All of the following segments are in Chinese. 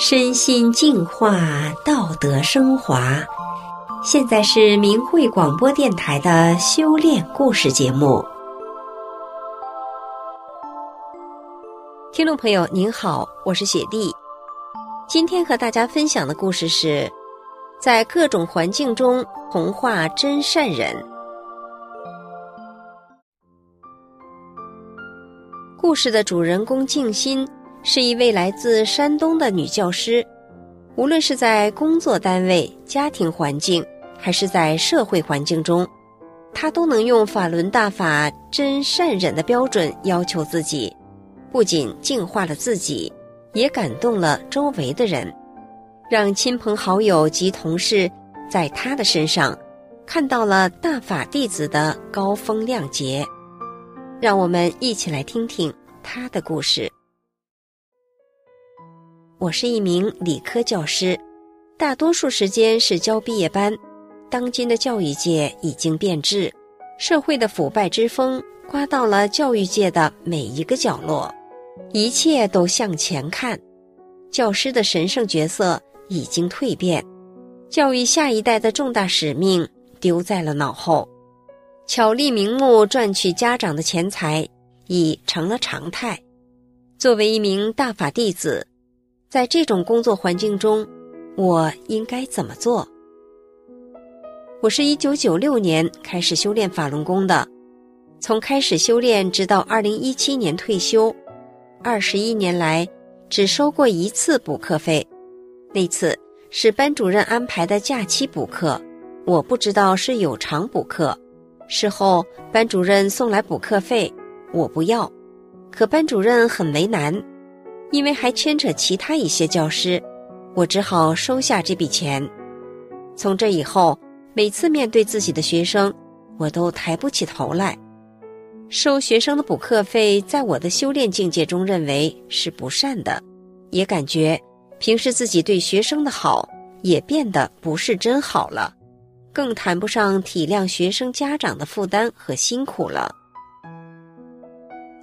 身心净化，道德升华。现在是明慧广播电台的修炼故事节目。听众朋友您好，我是雪莉。今天和大家分享的故事是，在各种环境中同化真善人。故事的主人公静心。是一位来自山东的女教师，无论是在工作单位、家庭环境，还是在社会环境中，她都能用法轮大法真善忍的标准要求自己，不仅净化了自己，也感动了周围的人，让亲朋好友及同事在她的身上看到了大法弟子的高风亮节。让我们一起来听听她的故事。我是一名理科教师，大多数时间是教毕业班。当今的教育界已经变质，社会的腐败之风刮到了教育界的每一个角落，一切都向前看。教师的神圣角色已经蜕变，教育下一代的重大使命丢在了脑后，巧立名目赚取家长的钱财已成了常态。作为一名大法弟子。在这种工作环境中，我应该怎么做？我是一九九六年开始修炼法轮功的，从开始修炼直到二零一七年退休，二十一年来只收过一次补课费，那次是班主任安排的假期补课，我不知道是有偿补课。事后班主任送来补课费，我不要，可班主任很为难。因为还牵扯其他一些教师，我只好收下这笔钱。从这以后，每次面对自己的学生，我都抬不起头来。收学生的补课费，在我的修炼境界中认为是不善的，也感觉平时自己对学生的好也变得不是真好了，更谈不上体谅学生家长的负担和辛苦了。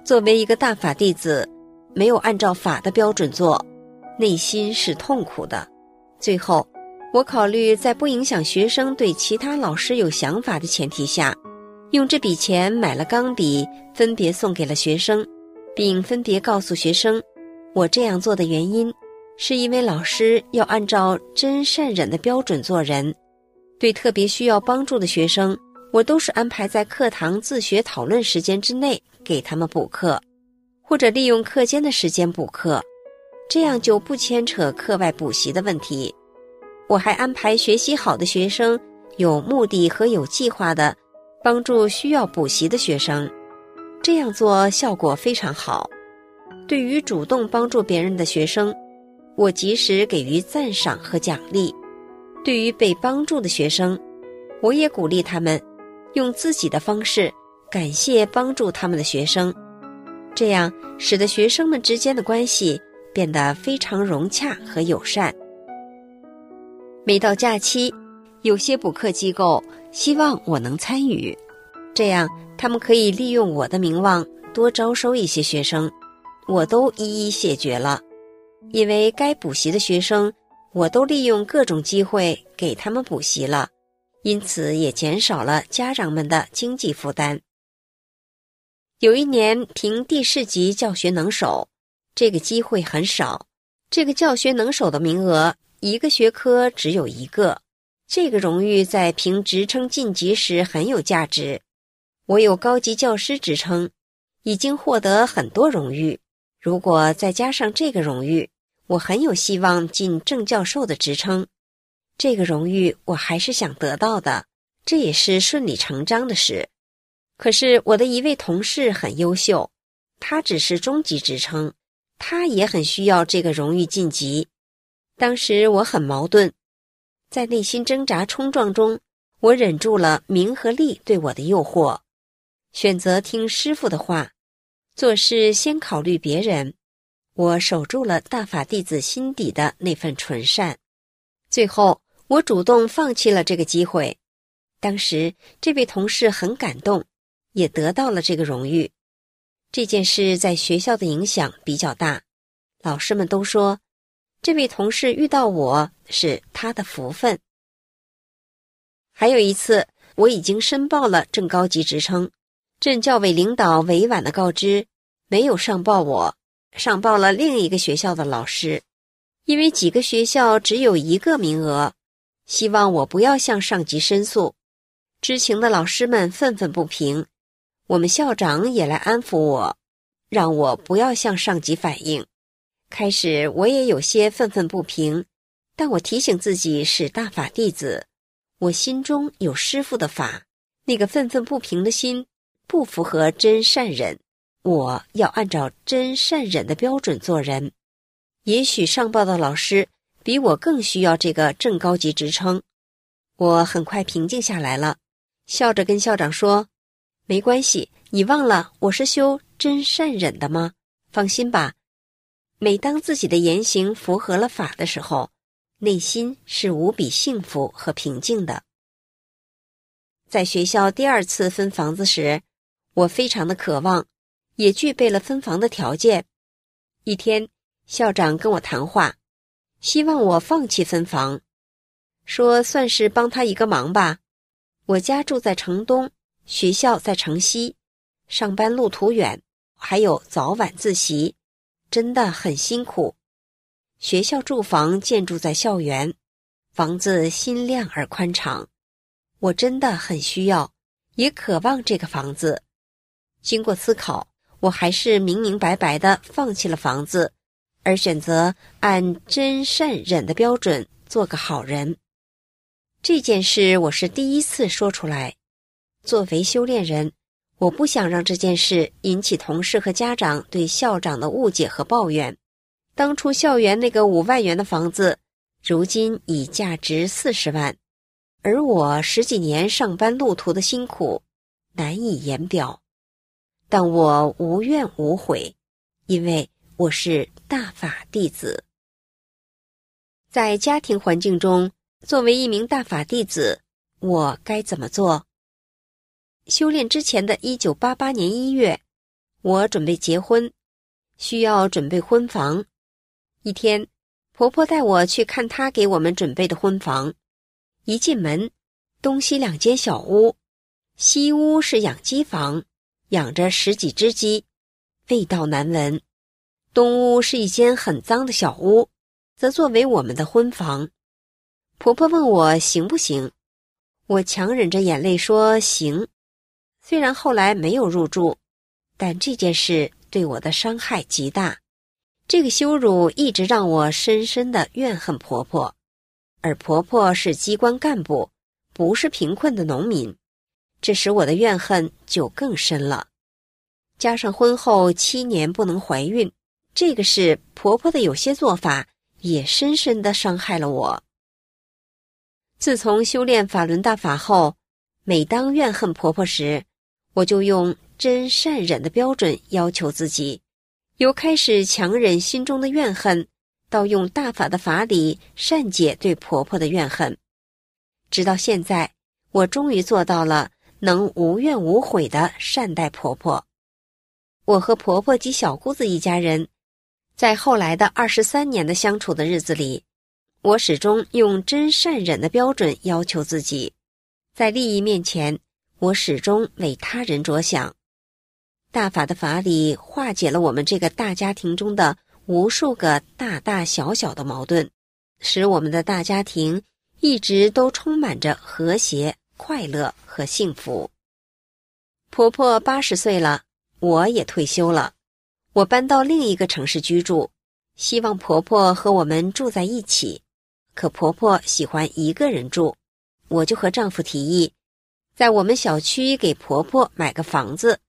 作为一个大法弟子。没有按照法的标准做，内心是痛苦的。最后，我考虑在不影响学生对其他老师有想法的前提下，用这笔钱买了钢笔，分别送给了学生，并分别告诉学生，我这样做的原因，是因为老师要按照真善忍的标准做人。对特别需要帮助的学生，我都是安排在课堂自学讨论时间之内给他们补课。或者利用课间的时间补课，这样就不牵扯课外补习的问题。我还安排学习好的学生有目的和有计划的帮助需要补习的学生，这样做效果非常好。对于主动帮助别人的学生，我及时给予赞赏和奖励；对于被帮助的学生，我也鼓励他们用自己的方式感谢帮助他们的学生。这样使得学生们之间的关系变得非常融洽和友善。每到假期，有些补课机构希望我能参与，这样他们可以利用我的名望多招收一些学生，我都一一谢绝了。因为该补习的学生，我都利用各种机会给他们补习了，因此也减少了家长们的经济负担。有一年评第四级教学能手，这个机会很少。这个教学能手的名额，一个学科只有一个。这个荣誉在评职称晋级时很有价值。我有高级教师职称，已经获得很多荣誉。如果再加上这个荣誉，我很有希望进正教授的职称。这个荣誉我还是想得到的，这也是顺理成章的事。可是我的一位同事很优秀，他只是中级职称，他也很需要这个荣誉晋级。当时我很矛盾，在内心挣扎冲撞中，我忍住了名和利对我的诱惑，选择听师傅的话，做事先考虑别人。我守住了大法弟子心底的那份纯善，最后我主动放弃了这个机会。当时这位同事很感动。也得到了这个荣誉。这件事在学校的影响比较大，老师们都说，这位同事遇到我是他的福分。还有一次，我已经申报了正高级职称，镇教委领导委婉的告知，没有上报我，上报了另一个学校的老师，因为几个学校只有一个名额，希望我不要向上级申诉。知情的老师们愤愤不平，我们校长也来安抚我，让我不要向上级反映。开始我也有些愤愤不平，但我提醒自己是大法弟子，我心中有师父的法，那个愤愤不平的心不符合真善忍。我要按照真善忍的标准做人。也许上报的老师比我更需要这个正高级职称。我很快平静下来了，笑着跟校长说：“没关系，你忘了我是修真善忍的吗？放心吧。”每当自己的言行符合了法的时候，内心是无比幸福和平静的。在学校第二次分房子时，我非常的渴望。也具备了分房的条件。一天，校长跟我谈话，希望我放弃分房，说算是帮他一个忙吧。我家住在城东，学校在城西，上班路途远，还有早晚自习，真的很辛苦。学校住房建筑在校园，房子新亮而宽敞，我真的很需要，也渴望这个房子。经过思考。我还是明明白白的放弃了房子，而选择按真善忍的标准做个好人。这件事我是第一次说出来。作为修炼人，我不想让这件事引起同事和家长对校长的误解和抱怨。当初校园那个五万元的房子，如今已价值四十万，而我十几年上班路途的辛苦，难以言表。但我无怨无悔，因为我是大法弟子。在家庭环境中，作为一名大法弟子，我该怎么做？修炼之前的一九八八年一月，我准备结婚，需要准备婚房。一天，婆婆带我去看她给我们准备的婚房。一进门，东西两间小屋，西屋是养鸡房。养着十几只鸡，味道难闻。东屋是一间很脏的小屋，则作为我们的婚房。婆婆问我行不行，我强忍着眼泪说行。虽然后来没有入住，但这件事对我的伤害极大。这个羞辱一直让我深深的怨恨婆婆，而婆婆是机关干部，不是贫困的农民。这使我的怨恨就更深了，加上婚后七年不能怀孕，这个是婆婆的有些做法也深深的伤害了我。自从修炼法轮大法后，每当怨恨婆婆时，我就用真善忍的标准要求自己，由开始强忍心中的怨恨，到用大法的法理善解对婆婆的怨恨，直到现在，我终于做到了。能无怨无悔的善待婆婆，我和婆婆及小姑子一家人，在后来的二十三年的相处的日子里，我始终用真善忍的标准要求自己，在利益面前，我始终为他人着想。大法的法理化解了我们这个大家庭中的无数个大大小小的矛盾，使我们的大家庭一直都充满着和谐。快乐和幸福。婆婆八十岁了，我也退休了，我搬到另一个城市居住，希望婆婆和我们住在一起。可婆婆喜欢一个人住，我就和丈夫提议，在我们小区给婆婆买个房子，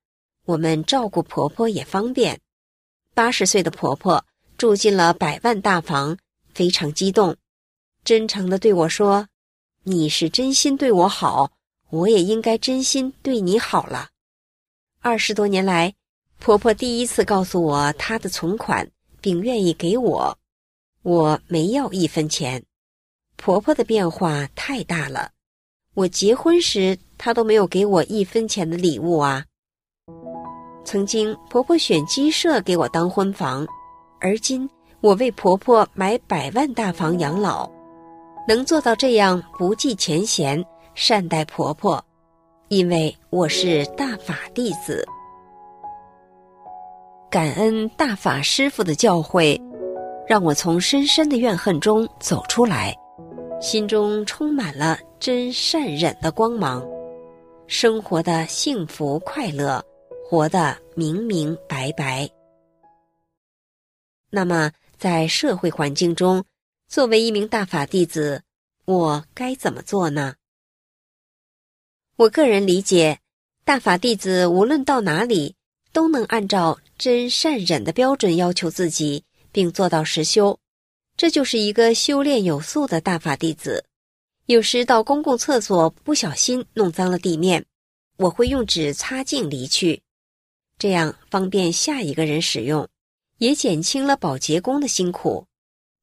我们照顾婆婆也方便。八十岁的婆婆住进了百万大房，非常激动，真诚地对我说。你是真心对我好，我也应该真心对你好了。二十多年来，婆婆第一次告诉我她的存款，并愿意给我，我没要一分钱。婆婆的变化太大了，我结婚时她都没有给我一分钱的礼物啊。曾经婆婆选鸡舍给我当婚房，而今我为婆婆买百万大房养老，能做到这样不计前嫌，善待婆婆，因为我是大法弟子。感恩大法师父的教诲，让我从深深的怨恨中走出来，心中充满了真善忍的光芒，生活的幸福快乐，活得明明白白。那么，在社会环境中，作为一名大法弟子，我该怎么做呢？我个人理解，大法弟子无论到哪里，都能按照真善忍的标准要求自己，并做到实修，这就是一个修炼有素的大法弟子。有时到公共厕所不小心弄脏了地面，我会用纸擦净离去，这样方便下一个人使用。也减轻了保洁工的辛苦。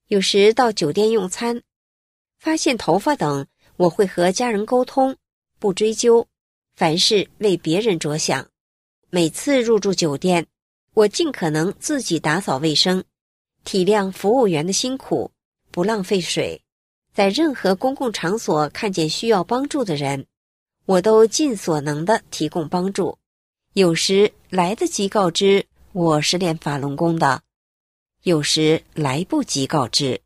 有时到酒店用餐，发现头发等，我会和家人沟通，不追究，凡事为别人着想。每次入住酒店，我尽可能自己打扫卫生，体谅服务员的辛苦，不浪费水。在任何公共场所看见需要帮助的人，我都尽所能的提供帮助。有时来得及告知。我是练法轮功的，有时来不及告知。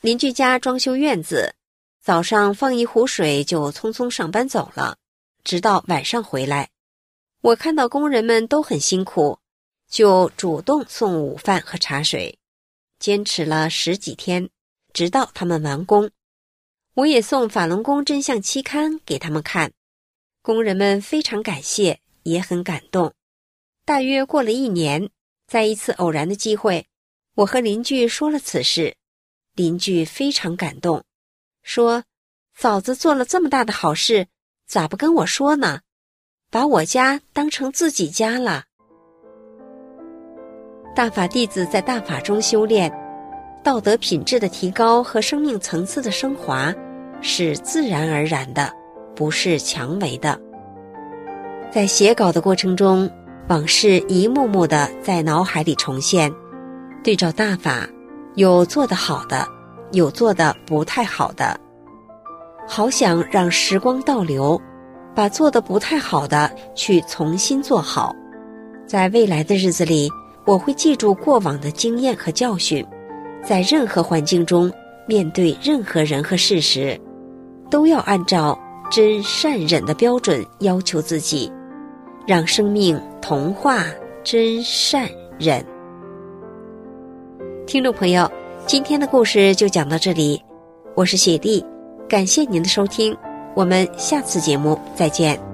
邻居家装修院子，早上放一壶水就匆匆上班走了，直到晚上回来。我看到工人们都很辛苦，就主动送午饭和茶水，坚持了十几天，直到他们完工。我也送《法轮功真相》期刊给他们看，工人们非常感谢，也很感动。大约过了一年，在一次偶然的机会，我和邻居说了此事，邻居非常感动，说：“嫂子做了这么大的好事，咋不跟我说呢？把我家当成自己家了。”大法弟子在大法中修炼，道德品质的提高和生命层次的升华，是自然而然的，不是强为的。在写稿的过程中，往事一幕幕的在脑海里重现，对照大法，有做得好的，有做得不太好的。好想让时光倒流，把做的不太好的去重新做好。在未来的日子里，我会记住过往的经验和教训，在任何环境中，面对任何人和事时，都要按照真善忍的标准要求自己。让生命同化真善忍。听众朋友，今天的故事就讲到这里，我是雪莉，感谢您的收听，我们下次节目再见。